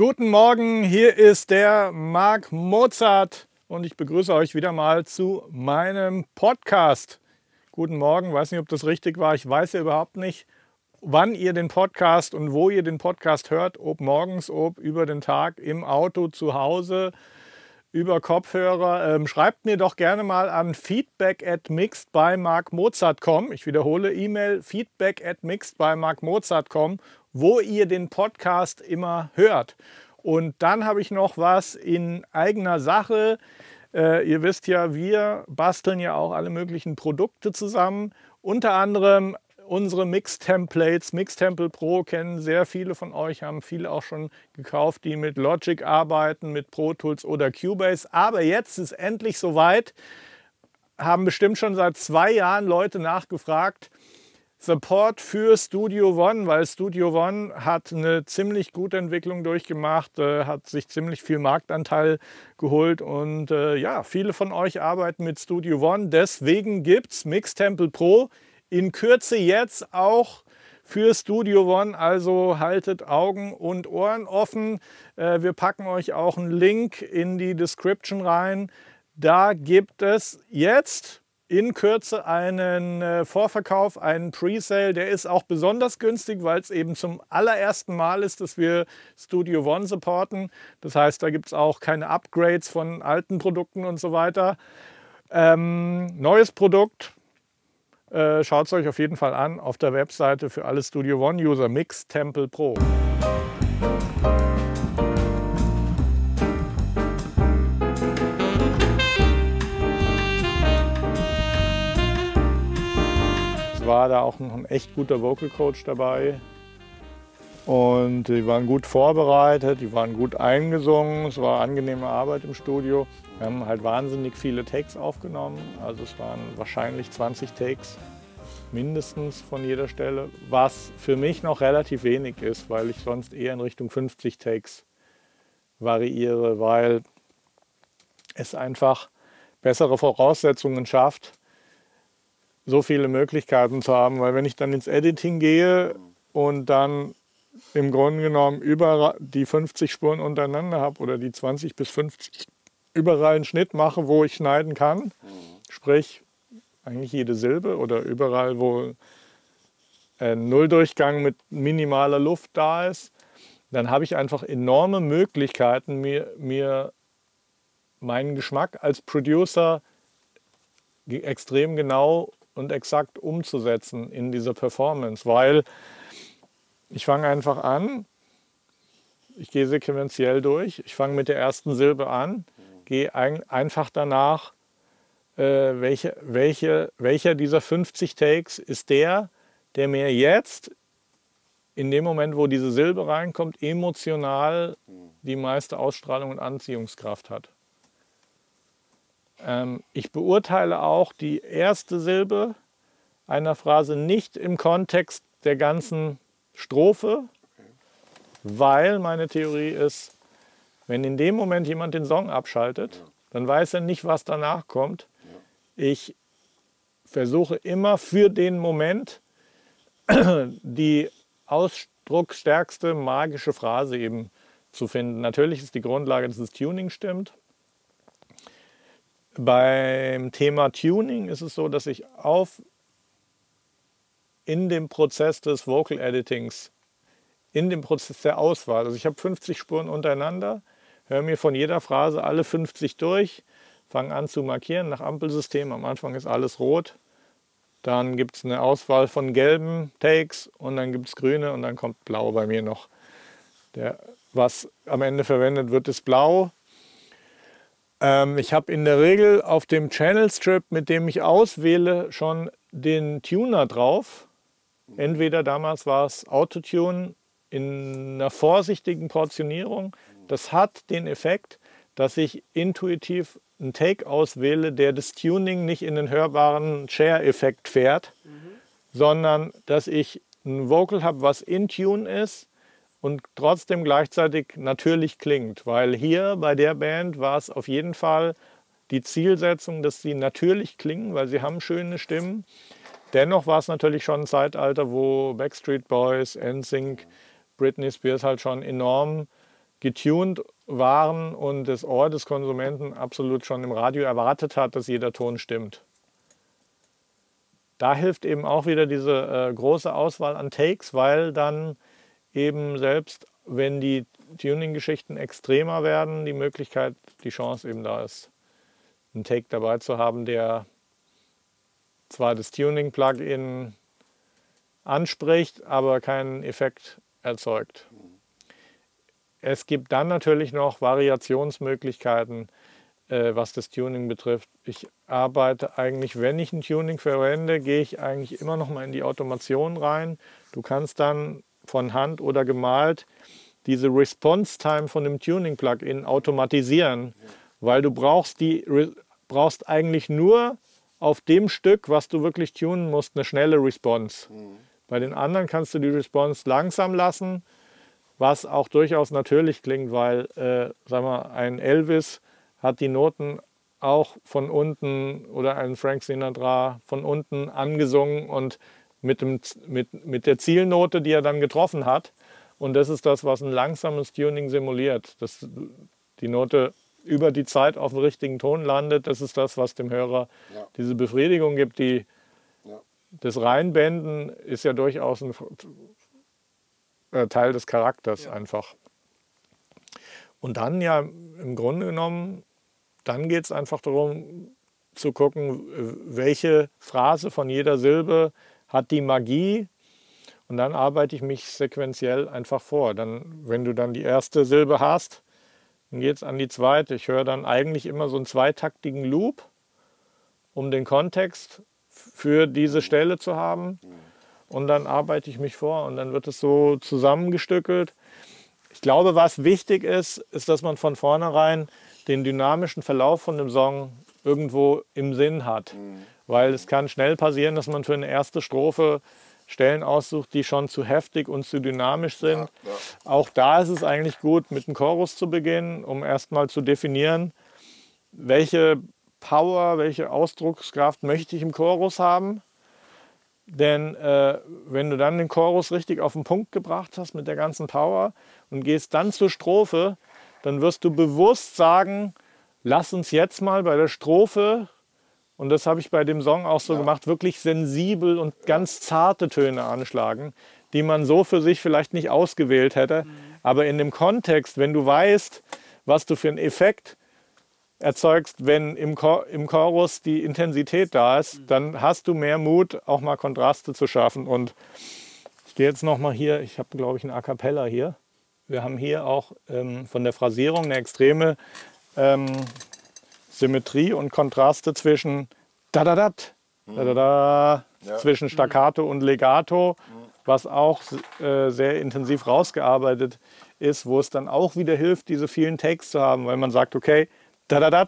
Guten Morgen, hier ist der Marc Mozart und ich begrüße euch wieder mal zu meinem Podcast. Guten Morgen, weiß nicht, ob das richtig war. Ich weiß ja überhaupt nicht, wann ihr den Podcast und wo ihr den Podcast hört, ob morgens, ob über den Tag, im Auto, zu Hause, über Kopfhörer. Ähm, schreibt mir doch gerne mal an feedback at mixed by markmozart.com. Ich wiederhole E-Mail feedback at mixed by markmozart.com, wo ihr den Podcast immer hört. Und dann habe ich noch was in eigener Sache. Äh, ihr wisst ja, wir basteln ja auch alle möglichen Produkte zusammen. Unter anderem unsere Mix-Templates. Mix-Temple Pro kennen sehr viele von euch, haben viele auch schon gekauft, die mit Logic arbeiten, mit Pro Tools oder Cubase. Aber jetzt ist endlich soweit, haben bestimmt schon seit zwei Jahren Leute nachgefragt, Support für Studio One, weil Studio One hat eine ziemlich gute Entwicklung durchgemacht, äh, hat sich ziemlich viel Marktanteil geholt und äh, ja, viele von euch arbeiten mit Studio One. Deswegen gibt es Mix Temple Pro in Kürze jetzt auch für Studio One. Also haltet Augen und Ohren offen. Äh, wir packen euch auch einen Link in die Description rein. Da gibt es jetzt in Kürze einen äh, Vorverkauf, einen Presale. Der ist auch besonders günstig, weil es eben zum allerersten Mal ist, dass wir Studio One supporten. Das heißt, da gibt es auch keine Upgrades von alten Produkten und so weiter. Ähm, neues Produkt, äh, Schaut es euch auf jeden Fall an auf der Webseite für alle Studio One-User Mix Temple Pro. War da auch noch ein echt guter Vocal Coach dabei. Und die waren gut vorbereitet, die waren gut eingesungen, es war angenehme Arbeit im Studio. Wir haben halt wahnsinnig viele Takes aufgenommen, also es waren wahrscheinlich 20 Takes mindestens von jeder Stelle, was für mich noch relativ wenig ist, weil ich sonst eher in Richtung 50 Takes variiere, weil es einfach bessere Voraussetzungen schafft, so viele Möglichkeiten zu haben, weil wenn ich dann ins Editing gehe und dann im Grunde genommen überall die 50 Spuren untereinander habe oder die 20 bis 50 überall einen Schnitt mache, wo ich schneiden kann. Sprich, eigentlich jede Silbe oder überall, wo ein Nulldurchgang mit minimaler Luft da ist, dann habe ich einfach enorme Möglichkeiten, mir, mir meinen Geschmack als Producer extrem genau und exakt umzusetzen in dieser Performance, weil ich fange einfach an, ich gehe sequenziell durch, ich fange mit der ersten Silbe an, gehe ein, einfach danach, äh, welche, welche, welcher dieser 50 Takes ist der, der mir jetzt in dem Moment, wo diese Silbe reinkommt, emotional die meiste Ausstrahlung und Anziehungskraft hat. Ähm, ich beurteile auch die erste Silbe einer Phrase nicht im Kontext der ganzen Strophe, weil meine Theorie ist, wenn in dem Moment jemand den Song abschaltet, dann weiß er nicht, was danach kommt. Ich versuche immer für den Moment die ausdrucksstärkste magische Phrase eben zu finden. Natürlich ist die Grundlage, dass das Tuning stimmt. Beim Thema Tuning ist es so, dass ich auf in dem Prozess des Vocal Editings, in dem Prozess der Auswahl. Also ich habe 50 Spuren untereinander, höre mir von jeder Phrase alle 50 durch, fange an zu markieren nach Ampelsystem. Am Anfang ist alles rot. Dann gibt es eine Auswahl von gelben Takes und dann gibt es grüne und dann kommt blau bei mir noch. Der, was am Ende verwendet wird, ist blau. Ähm, ich habe in der Regel auf dem Channel Strip, mit dem ich auswähle, schon den Tuner drauf. Entweder damals war es Autotune in einer vorsichtigen Portionierung. Das hat den Effekt, dass ich intuitiv einen Take auswähle, der das Tuning nicht in den hörbaren Share-Effekt fährt, mhm. sondern dass ich ein Vocal habe, was in Tune ist und trotzdem gleichzeitig natürlich klingt. Weil hier bei der Band war es auf jeden Fall die Zielsetzung, dass sie natürlich klingen, weil sie haben schöne Stimmen. Dennoch war es natürlich schon ein Zeitalter, wo Backstreet Boys, NSYNC, Britney Spears halt schon enorm getuned waren und das Ohr des Konsumenten absolut schon im Radio erwartet hat, dass jeder Ton stimmt. Da hilft eben auch wieder diese äh, große Auswahl an Takes, weil dann eben selbst wenn die Tuning-Geschichten extremer werden, die Möglichkeit, die Chance eben da ist, einen Take dabei zu haben, der zwar das Tuning-Plugin anspricht, aber keinen Effekt erzeugt. Es gibt dann natürlich noch Variationsmöglichkeiten, äh, was das Tuning betrifft. Ich arbeite eigentlich, wenn ich ein Tuning verwende, gehe ich eigentlich immer noch mal in die Automation rein. Du kannst dann von Hand oder gemalt diese Response Time von dem Tuning Plugin automatisieren, weil du brauchst die brauchst eigentlich nur auf dem Stück, was du wirklich tunen musst, eine schnelle Response. Mhm. Bei den anderen kannst du die Response langsam lassen, was auch durchaus natürlich klingt, weil, äh, sag mal, ein Elvis hat die Noten auch von unten oder ein Frank Sinatra von unten angesungen und mit, dem, mit, mit der Zielnote, die er dann getroffen hat. Und das ist das, was ein langsames Tuning simuliert. Dass die Note über die Zeit auf dem richtigen Ton landet, das ist das, was dem Hörer ja. diese Befriedigung gibt. Die, ja. Das Reinbänden ist ja durchaus ein äh, Teil des Charakters ja. einfach. Und dann ja im Grunde genommen, dann geht es einfach darum zu gucken, welche Phrase von jeder Silbe hat die Magie. Und dann arbeite ich mich sequenziell einfach vor. Dann, wenn du dann die erste Silbe hast, dann geht es an die zweite. Ich höre dann eigentlich immer so einen zweitaktigen Loop, um den Kontext für diese Stelle zu haben. Und dann arbeite ich mich vor und dann wird es so zusammengestückelt. Ich glaube, was wichtig ist, ist, dass man von vornherein den dynamischen Verlauf von dem Song irgendwo im Sinn hat. Weil es kann schnell passieren, dass man für eine erste Strophe Stellen aussucht, die schon zu heftig und zu dynamisch sind. Ja, ja. Auch da ist es eigentlich gut, mit einem Chorus zu beginnen, um erstmal zu definieren, welche Power, welche Ausdruckskraft möchte ich im Chorus haben. Denn äh, wenn du dann den Chorus richtig auf den Punkt gebracht hast mit der ganzen Power und gehst dann zur Strophe, dann wirst du bewusst sagen, lass uns jetzt mal bei der Strophe und das habe ich bei dem Song auch so ja. gemacht, wirklich sensibel und ganz zarte Töne anschlagen, die man so für sich vielleicht nicht ausgewählt hätte. Mhm. Aber in dem Kontext, wenn du weißt, was du für einen Effekt erzeugst, wenn im, Chor im Chorus die Intensität da ist, mhm. dann hast du mehr Mut, auch mal Kontraste zu schaffen. Und ich gehe jetzt noch mal hier, ich habe glaube ich ein A Cappella hier. Wir haben hier auch ähm, von der Phrasierung eine extreme ähm, Symmetrie und Kontraste zwischen da da da da da da ja. zwischen Staccato und Legato, was auch äh, sehr intensiv rausgearbeitet ist, wo es dann auch wieder hilft, diese vielen Takes zu haben, weil man sagt, okay, da da da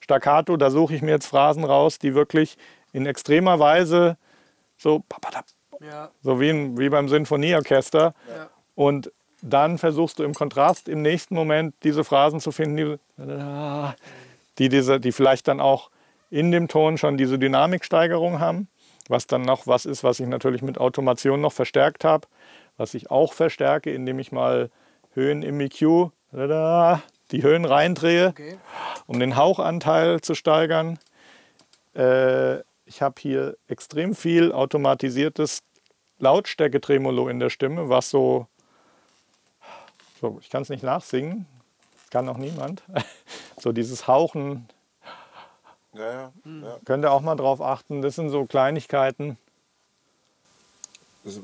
Staccato, da suche ich mir jetzt Phrasen raus, die wirklich in extremer Weise so, ja. so wie, in, wie beim Sinfonieorchester. Ja. Und dann versuchst du im Kontrast im nächsten Moment diese Phrasen zu finden, die, die, diese, die vielleicht dann auch in dem Ton schon diese Dynamiksteigerung haben, was dann noch was ist, was ich natürlich mit Automation noch verstärkt habe, was ich auch verstärke, indem ich mal Höhen im EQ, die Höhen reindrehe, okay. um den Hauchanteil zu steigern. Äh, ich habe hier extrem viel automatisiertes Lautstärke-Tremolo in der Stimme, was so, so ich kann es nicht nachsingen, kann auch niemand. So dieses Hauchen. Ja, ja, ja. Könnt ihr auch mal drauf achten. Das sind so Kleinigkeiten. Das ist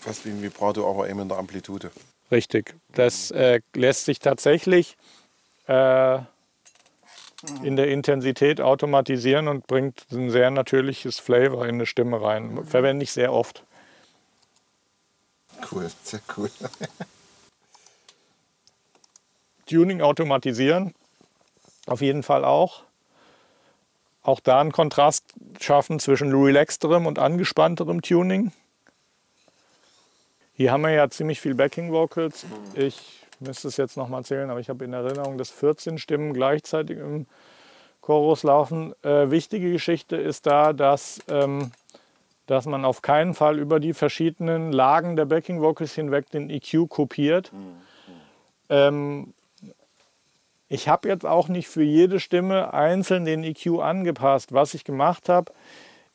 fast wie ein Vibrato, aber eben in der Amplitude. Richtig. Das äh, lässt sich tatsächlich äh, in der Intensität automatisieren und bringt ein sehr natürliches Flavor in eine Stimme rein. Verwende ich sehr oft. Cool, sehr cool. Tuning automatisieren, auf jeden Fall auch. Auch da einen Kontrast schaffen zwischen relaxterem und angespannterem Tuning. Hier haben wir ja ziemlich viel Backing Vocals. Ich müsste es jetzt nochmal zählen, aber ich habe in Erinnerung, dass 14 Stimmen gleichzeitig im Chorus laufen. Äh, wichtige Geschichte ist da, dass, ähm, dass man auf keinen Fall über die verschiedenen Lagen der Backing Vocals hinweg den EQ kopiert. Mhm ähm, ich habe jetzt auch nicht für jede Stimme einzeln den EQ angepasst. Was ich gemacht habe,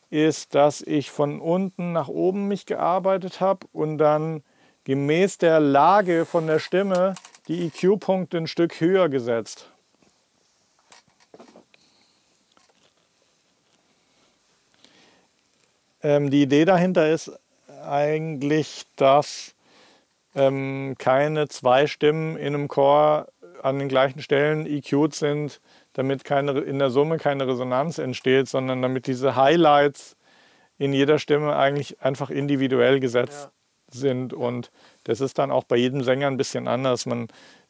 ist, dass ich von unten nach oben mich gearbeitet habe und dann gemäß der Lage von der Stimme die EQ-Punkte ein Stück höher gesetzt. Ähm, die Idee dahinter ist eigentlich, dass ähm, keine zwei Stimmen in einem Chor an den gleichen Stellen EQ'd sind, damit keine, in der Summe keine Resonanz entsteht, sondern damit diese Highlights in jeder Stimme eigentlich einfach individuell gesetzt ja. sind. Und das ist dann auch bei jedem Sänger ein bisschen anders. Man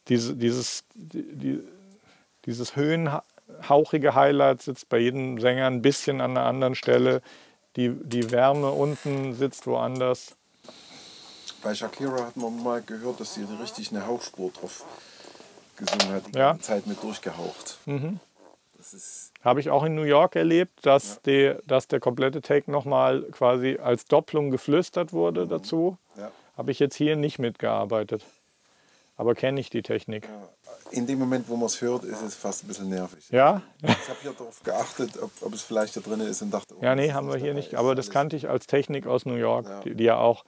diese, dieses, die, dieses höhenhauchige Highlight sitzt bei jedem Sänger ein bisschen an einer anderen Stelle. Die, die Wärme unten sitzt woanders. Bei Shakira hat man mal gehört, dass sie richtig eine Hauchspur drauf gesungen hat, die ja. Zeit mit durchgehaucht. Mhm. Habe ich auch in New York erlebt, dass, ja. die, dass der komplette Take nochmal quasi als Doppelung geflüstert wurde mhm. dazu. Ja. Habe ich jetzt hier nicht mitgearbeitet. Aber kenne ich die Technik. In dem Moment, wo man es hört, ist es fast ein bisschen nervig. Ja? Ich habe hier darauf geachtet, ob, ob, es vielleicht da drin ist und dachte, oh, ja, nee, haben wir hier nicht. Aber das kannte ich als Technik aus New York, ja. Die, die, ja auch,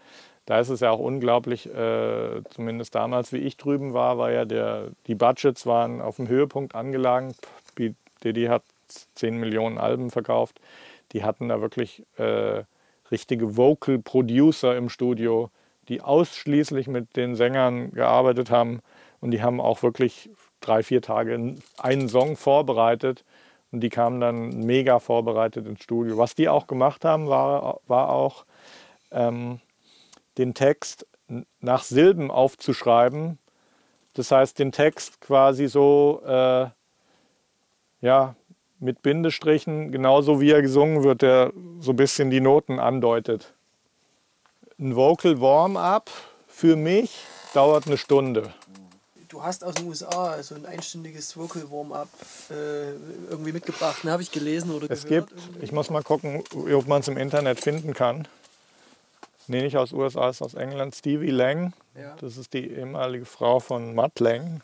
da ist es ja auch unglaublich, äh, zumindest damals, wie ich drüben war, war ja der, die Budgets waren auf dem Höhepunkt angelangt. Diddy hat 10 Millionen Alben verkauft. Die hatten da wirklich äh, richtige Vocal Producer im Studio, die ausschließlich mit den Sängern gearbeitet haben. Und die haben auch wirklich drei, vier Tage einen Song vorbereitet. Und die kamen dann mega vorbereitet ins Studio. Was die auch gemacht haben, war, war auch ähm, den Text nach Silben aufzuschreiben. Das heißt, den Text quasi so äh, ja, mit Bindestrichen, genauso wie er gesungen wird, der so ein bisschen die Noten andeutet. Ein Vocal Warm-up für mich dauert eine Stunde. Du hast aus den USA so ein einstündiges Vocal Warm-up äh, irgendwie mitgebracht. Ne, habe ich gelesen oder es gehört. Gibt, irgendwie? ich muss mal gucken, ob man es im Internet finden kann. Nee, nicht aus USA, ist aus England. Stevie Lang, ja. das ist die ehemalige Frau von Matt Lang.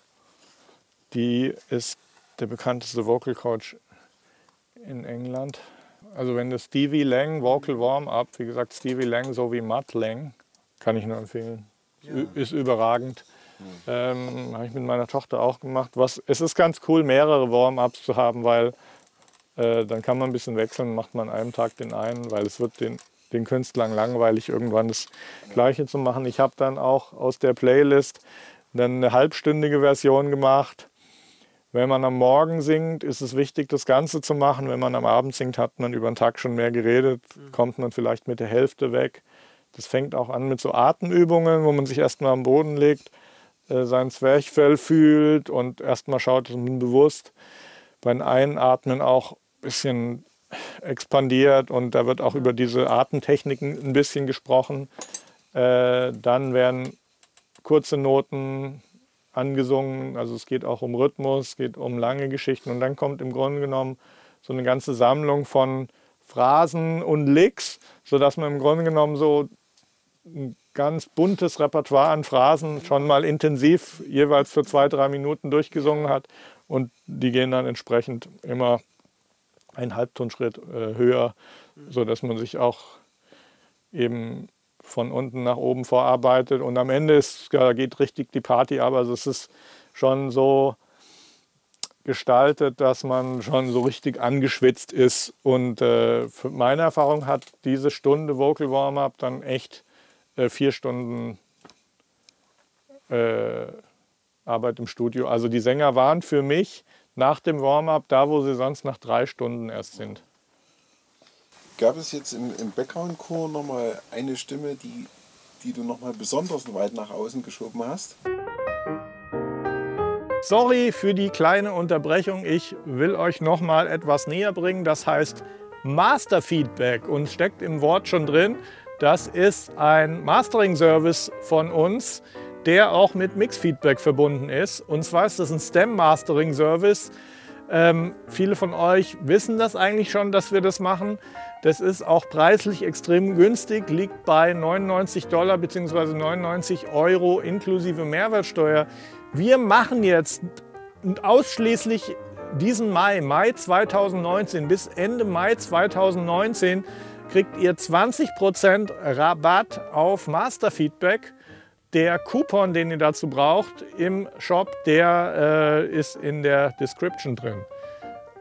Die ist der bekannteste Vocal Coach in England. Also wenn du Stevie Lang, Vocal Warm-Up, wie gesagt Stevie Lang so wie Matt Lang, kann ich nur empfehlen. Ja. Ist überragend. Ähm, Habe ich mit meiner Tochter auch gemacht. Was, es ist ganz cool, mehrere Warm-Ups zu haben, weil äh, dann kann man ein bisschen wechseln, macht man an einem Tag den einen, weil es wird den, den Künstlern langweilig, irgendwann das Gleiche zu machen. Ich habe dann auch aus der Playlist dann eine halbstündige Version gemacht wenn man am Morgen singt, ist es wichtig, das Ganze zu machen. Wenn man am Abend singt, hat man über den Tag schon mehr geredet, mhm. kommt man vielleicht mit der Hälfte weg. Das fängt auch an mit so Atemübungen, wo man sich erstmal am Boden legt, äh, sein Zwerchfell fühlt und erstmal schaut, dass man bewusst beim Einatmen auch ein bisschen expandiert und da wird auch über diese Atemtechniken ein bisschen gesprochen. Äh, dann werden kurze Noten angesungen. Also es geht auch um Rhythmus, es geht um lange Geschichten. Und dann kommt im Grunde genommen so eine ganze Sammlung von Phrasen und Licks, sodass man im Grunde genommen so ein ganz buntes Repertoire an Phrasen schon mal intensiv jeweils für zwei, drei Minuten durchgesungen hat. Und die gehen dann entsprechend immer einen Halbtonschritt äh, höher, sodass man sich auch eben von unten nach oben vorarbeitet und am Ende ist, geht richtig die Party ab. Also es ist schon so gestaltet, dass man schon so richtig angeschwitzt ist. Und äh, für meine Erfahrung hat diese Stunde Vocal Warm-up dann echt äh, vier Stunden äh, Arbeit im Studio. Also die Sänger waren für mich nach dem Warm-up da, wo sie sonst nach drei Stunden erst sind. Gab es jetzt im, im Background-Chor nochmal eine Stimme, die, die du nochmal besonders weit nach außen geschoben hast? Sorry für die kleine Unterbrechung. Ich will euch noch mal etwas näher bringen. Das heißt Master Feedback und steckt im Wort schon drin. Das ist ein Mastering-Service von uns, der auch mit Mix-Feedback verbunden ist. Und zwar ist das ein Stem-Mastering-Service. Ähm, viele von euch wissen das eigentlich schon, dass wir das machen. Das ist auch preislich extrem günstig, liegt bei 99 Dollar bzw. 99 Euro inklusive Mehrwertsteuer. wir machen jetzt ausschließlich diesen Mai, Mai 2019 bis Ende Mai 2019 kriegt ihr 20% Rabatt auf Masterfeedback. Der Coupon, den ihr dazu braucht im Shop, der äh, ist in der Description drin.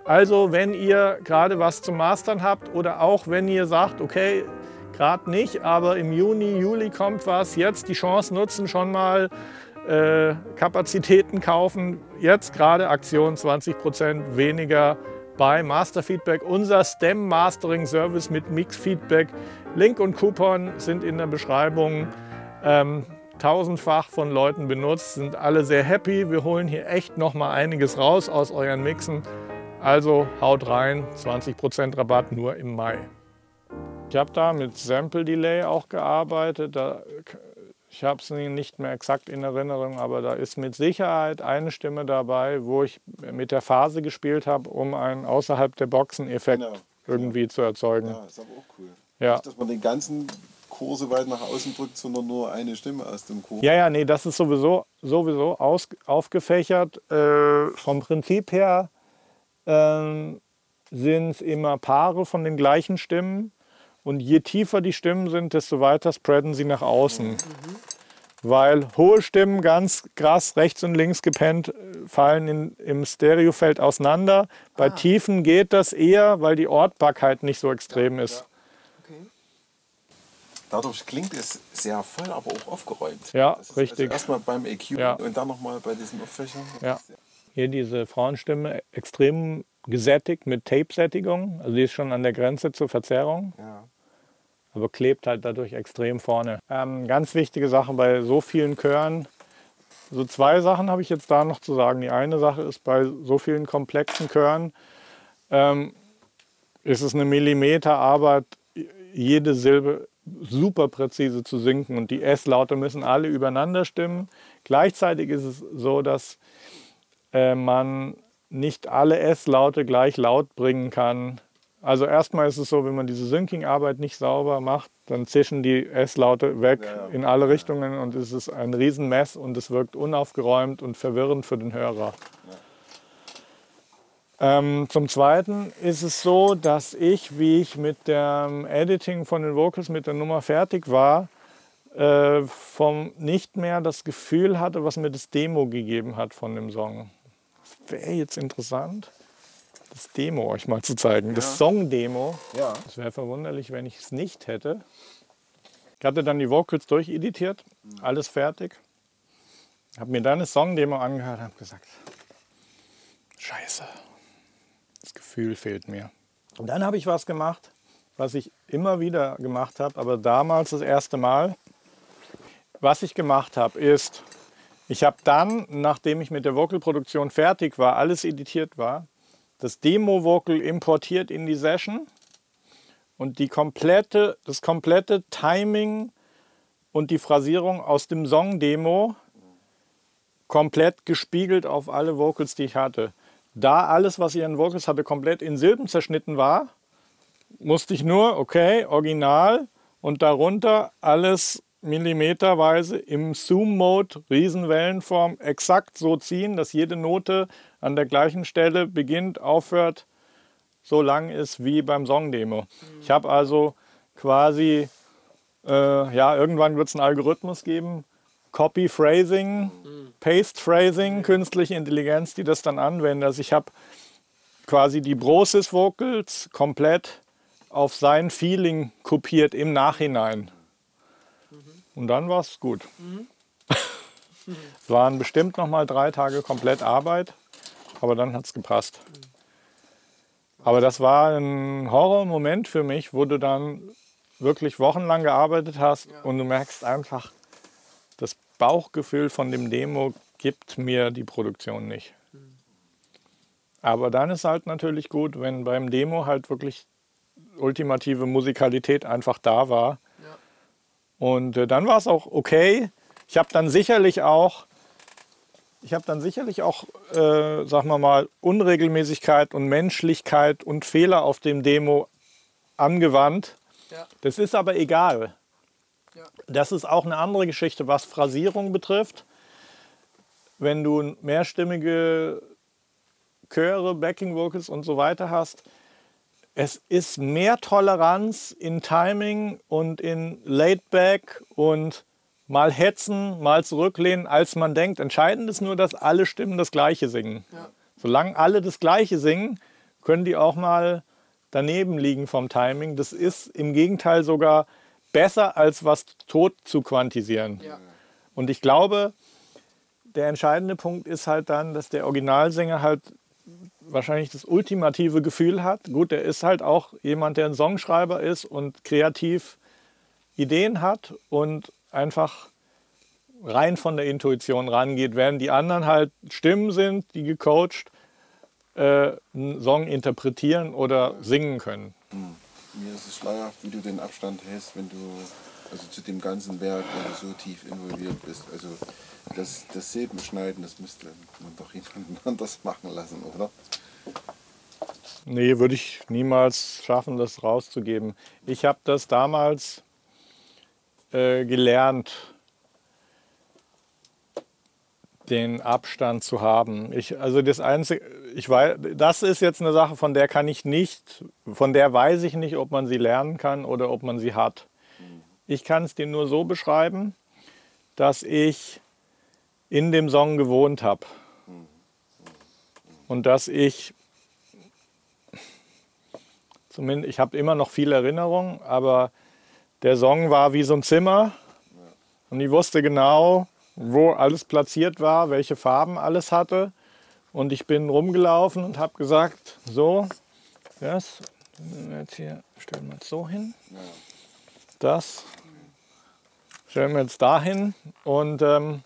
Also wenn ihr gerade was zu mastern habt oder auch wenn ihr sagt, okay, gerade nicht, aber im Juni, Juli kommt was, jetzt die Chance nutzen, schon mal äh, Kapazitäten kaufen. Jetzt gerade Aktion 20% weniger bei Masterfeedback, unser STEM Mastering Service mit Mix Feedback. Link und Coupon sind in der Beschreibung. Ähm, tausendfach von Leuten benutzt, sind alle sehr happy. Wir holen hier echt noch mal einiges raus aus euren Mixen. Also haut rein, 20% Rabatt nur im Mai. Ich habe da mit Sample Delay auch gearbeitet. Da, ich habe es nicht mehr exakt in Erinnerung, aber da ist mit Sicherheit eine Stimme dabei, wo ich mit der Phase gespielt habe, um einen außerhalb der Boxen-Effekt genau. irgendwie zu erzeugen. Ja, ist aber auch cool. Ja. Nicht, dass man den ganzen Chor so weit nach außen drückt, sondern nur eine Stimme aus dem Chor. Ja, ja, nee, das ist sowieso, sowieso aus, aufgefächert. Äh, vom Prinzip her ähm, sind es immer Paare von den gleichen Stimmen. Und je tiefer die Stimmen sind, desto weiter spreaden sie nach außen. Mhm. Weil hohe Stimmen ganz krass rechts und links gepennt fallen in, im Stereofeld auseinander. Bei ah. Tiefen geht das eher, weil die Ortbarkeit nicht so extrem ja, ist. Ja. Dadurch klingt es sehr voll, aber auch aufgeräumt. Ja, also richtig. Also erstmal beim EQ ja. und dann nochmal bei diesen Auffächern. Ja. Hier diese Frauenstimme extrem gesättigt mit Tape-Sättigung. Also die ist schon an der Grenze zur Verzerrung. Ja. Aber klebt halt dadurch extrem vorne. Ähm, ganz wichtige Sache bei so vielen Chören. So zwei Sachen habe ich jetzt da noch zu sagen. Die eine Sache ist bei so vielen komplexen Chören ähm, ist es eine Millimeterarbeit, jede Silbe super präzise zu sinken und die S-Laute müssen alle übereinander stimmen. Gleichzeitig ist es so, dass äh, man nicht alle S-Laute gleich laut bringen kann. Also erstmal ist es so, wenn man diese Syncing-Arbeit nicht sauber macht, dann zischen die S-Laute weg ja, ja. in alle Richtungen und es ist ein Riesenmess und es wirkt unaufgeräumt und verwirrend für den Hörer. Ja. Ähm, zum Zweiten ist es so, dass ich, wie ich mit dem Editing von den Vocals mit der Nummer fertig war, äh, vom nicht mehr das Gefühl hatte, was mir das Demo gegeben hat von dem Song wäre jetzt interessant, das Demo euch mal zu zeigen. Ja. Das Song-Demo. Ja. Es wäre verwunderlich, wenn ich es nicht hätte. Ich hatte dann die Vocals durcheditiert, alles fertig. Habe mir dann das Song-Demo angehört und habe gesagt, scheiße, das Gefühl fehlt mir. Und dann habe ich was gemacht, was ich immer wieder gemacht habe, aber damals das erste Mal. Was ich gemacht habe, ist, ich habe dann, nachdem ich mit der Vocalproduktion fertig war, alles editiert war, das Demo-Vocal importiert in die Session und die komplette, das komplette Timing und die Phrasierung aus dem Song-Demo komplett gespiegelt auf alle Vocals, die ich hatte. Da alles, was ich an Vocals hatte, komplett in Silben zerschnitten war, musste ich nur, okay, original und darunter alles millimeterweise im Zoom-Mode, Riesenwellenform, exakt so ziehen, dass jede Note an der gleichen Stelle beginnt, aufhört, so lang ist wie beim Song-Demo. Ich habe also quasi, äh, ja, irgendwann wird es einen Algorithmus geben, Copy Phrasing, Paste Phrasing, künstliche Intelligenz, die das dann anwendet. Also ich habe quasi die Brosis Vocals komplett auf sein Feeling kopiert im Nachhinein. Und dann war es gut. Mhm. es waren bestimmt noch mal drei Tage komplett Arbeit, aber dann hat es gepasst. Mhm. Aber das war ein Horrormoment für mich, wo du dann wirklich wochenlang gearbeitet hast ja. und du merkst einfach, das Bauchgefühl von dem Demo gibt mir die Produktion nicht. Aber dann ist halt natürlich gut, wenn beim Demo halt wirklich ultimative Musikalität einfach da war und äh, dann war es auch okay. Ich habe dann sicherlich auch, ich habe dann sicherlich auch, äh, sagen wir mal, Unregelmäßigkeit und Menschlichkeit und Fehler auf dem Demo angewandt. Ja. Das ist aber egal. Ja. Das ist auch eine andere Geschichte, was Phrasierung betrifft. wenn du mehrstimmige Chöre, Backing Vocals und so weiter hast, es ist mehr Toleranz in Timing und in Laidback und mal hetzen, mal zurücklehnen, als man denkt. Entscheidend ist nur, dass alle Stimmen das Gleiche singen. Ja. Solange alle das Gleiche singen, können die auch mal daneben liegen vom Timing. Das ist im Gegenteil sogar besser, als was tot zu quantisieren. Ja. Und ich glaube, der entscheidende Punkt ist halt dann, dass der Originalsänger halt wahrscheinlich das ultimative Gefühl hat. Gut, er ist halt auch jemand, der ein Songschreiber ist und kreativ Ideen hat und einfach rein von der Intuition rangeht, während die anderen halt Stimmen sind, die gecoacht äh, einen Song interpretieren oder singen können. Mir ist es schleierhaft, wie du den Abstand hältst, wenn du also zu dem ganzen Werk wenn so tief involviert bist. Also das, das Silbenschneiden, das müsste man doch jemanden anders machen lassen, oder? Nee, würde ich niemals schaffen, das rauszugeben. Ich habe das damals äh, gelernt, den Abstand zu haben. Ich, also das Einzige, ich weiß, das ist jetzt eine Sache, von der kann ich nicht, von der weiß ich nicht, ob man sie lernen kann oder ob man sie hat. Ich kann es dir nur so beschreiben, dass ich in dem Song gewohnt habe und dass ich zumindest, ich habe immer noch viel Erinnerung, aber der Song war wie so ein Zimmer und ich wusste genau, wo alles platziert war, welche Farben alles hatte. Und ich bin rumgelaufen und habe gesagt, so, das jetzt hier stellen wir jetzt so hin, das stellen wir jetzt dahin und, ähm,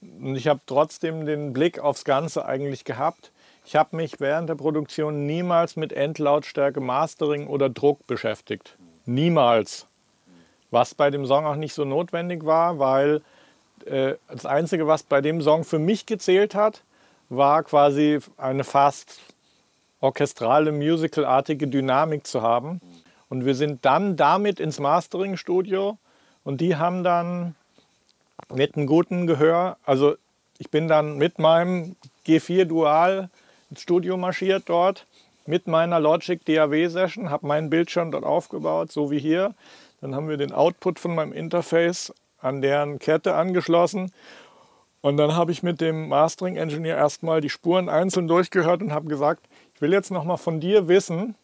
und ich habe trotzdem den Blick aufs Ganze eigentlich gehabt. Ich habe mich während der Produktion niemals mit Endlautstärke, Mastering oder Druck beschäftigt. Niemals. Was bei dem Song auch nicht so notwendig war, weil äh, das Einzige, was bei dem Song für mich gezählt hat, war quasi eine fast orchestrale, musicalartige Dynamik zu haben. Und wir sind dann damit ins Mastering-Studio und die haben dann mit einem guten Gehör, also ich bin dann mit meinem G4 Dual ins Studio marschiert dort, mit meiner Logic DAW Session, habe meinen Bildschirm dort aufgebaut, so wie hier. Dann haben wir den Output von meinem Interface an deren Kette angeschlossen. Und dann habe ich mit dem Mastering Engineer erstmal die Spuren einzeln durchgehört und habe gesagt, ich will jetzt nochmal von dir wissen,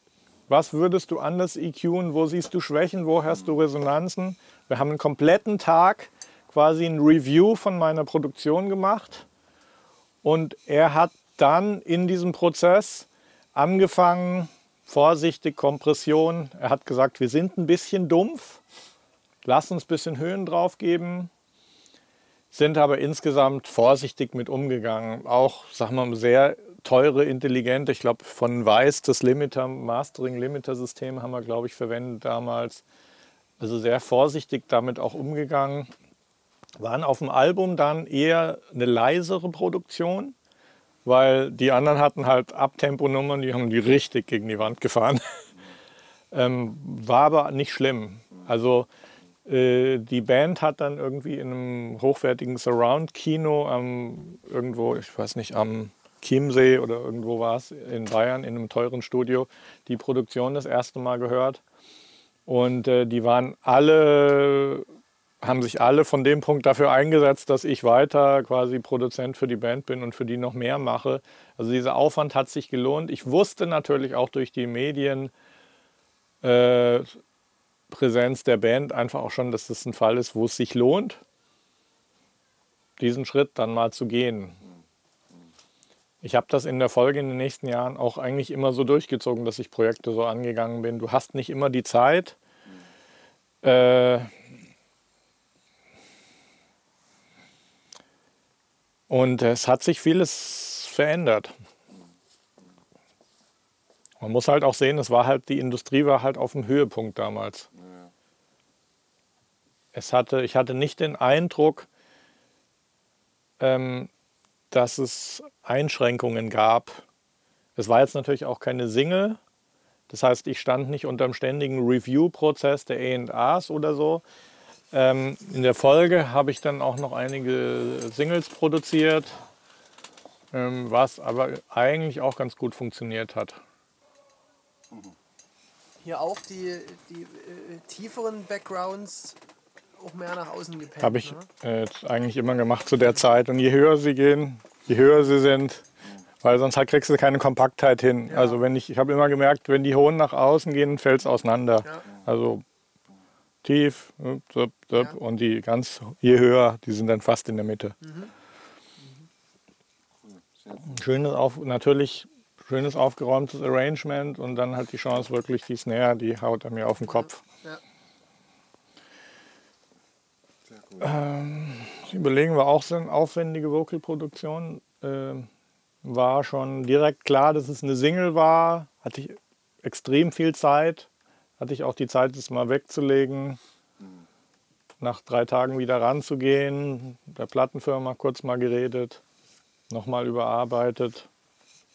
was würdest du anders EQen, wo siehst du Schwächen, wo hast du Resonanzen. Wir haben einen kompletten Tag quasi ein Review von meiner Produktion gemacht und er hat dann in diesem Prozess angefangen, vorsichtig Kompression. Er hat gesagt, wir sind ein bisschen dumpf, lass uns ein bisschen Höhen drauf geben, sind aber insgesamt vorsichtig mit umgegangen. Auch, sagen wir mal, sehr teure, intelligente, ich glaube von Weiß das Limiter, Mastering Limiter System haben wir, glaube ich, verwendet damals. Also sehr vorsichtig damit auch umgegangen. Waren auf dem Album dann eher eine leisere Produktion, weil die anderen hatten halt Abtemponummern, die haben die richtig gegen die Wand gefahren. ähm, war aber nicht schlimm. Also die Band hat dann irgendwie in einem hochwertigen Surround-Kino ähm, irgendwo, ich weiß nicht, am Chiemsee oder irgendwo war es in Bayern in einem teuren Studio die Produktion das erste Mal gehört. Und äh, die waren alle, haben sich alle von dem Punkt dafür eingesetzt, dass ich weiter quasi Produzent für die Band bin und für die noch mehr mache. Also dieser Aufwand hat sich gelohnt. Ich wusste natürlich auch durch die Medien, äh, Präsenz der Band einfach auch schon, dass das ein Fall ist, wo es sich lohnt, diesen Schritt dann mal zu gehen. Ich habe das in der Folge in den nächsten Jahren auch eigentlich immer so durchgezogen, dass ich Projekte so angegangen bin. Du hast nicht immer die Zeit. Äh, und es hat sich vieles verändert. Man muss halt auch sehen, es war halt, die Industrie war halt auf dem Höhepunkt damals. Es hatte, ich hatte nicht den Eindruck, ähm, dass es Einschränkungen gab. Es war jetzt natürlich auch keine Single. Das heißt, ich stand nicht unter dem ständigen Review-Prozess der A&As oder so. Ähm, in der Folge habe ich dann auch noch einige Singles produziert, ähm, was aber eigentlich auch ganz gut funktioniert hat. Hier auch die, die äh, tieferen Backgrounds auch mehr nach außen gepackt. Habe ich ne? äh, jetzt eigentlich immer gemacht zu der Zeit. Und je höher sie gehen, je höher sie sind, weil sonst halt kriegst du keine Kompaktheit hin. Ja. Also wenn ich, ich habe immer gemerkt, wenn die hohen nach außen gehen, fällt es auseinander. Ja. Also tief zup, zup, Ja. und die ganz je höher, die sind dann fast in der Mitte. Mhm. Sehr gut. Schönes auf, natürlich schönes aufgeräumtes Arrangement und dann halt die Chance wirklich die Snare, die haut er mir auf den Kopf. Ja. Das Überlegen wir auch so eine aufwendige Vocalproduktion. Ähm, war schon direkt klar, dass es eine Single war. Hatte ich extrem viel Zeit. Hatte ich auch die Zeit, das mal wegzulegen. Nach drei Tagen wieder ranzugehen. Der Plattenfirma kurz mal geredet. Nochmal überarbeitet.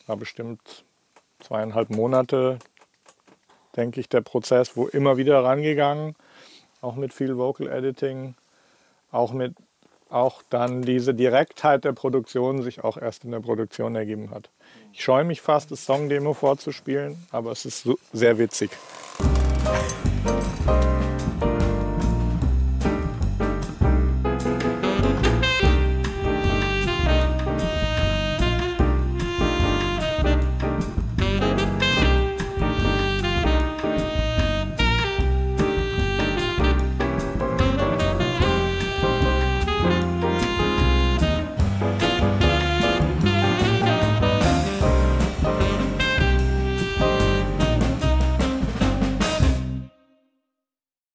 War bestimmt zweieinhalb Monate, denke ich, der Prozess, wo immer wieder rangegangen. Auch mit viel Vocal Editing. Auch mit auch dann diese Direktheit der Produktion sich auch erst in der Produktion ergeben hat. Ich scheue mich fast, das Songdemo vorzuspielen, aber es ist so sehr witzig.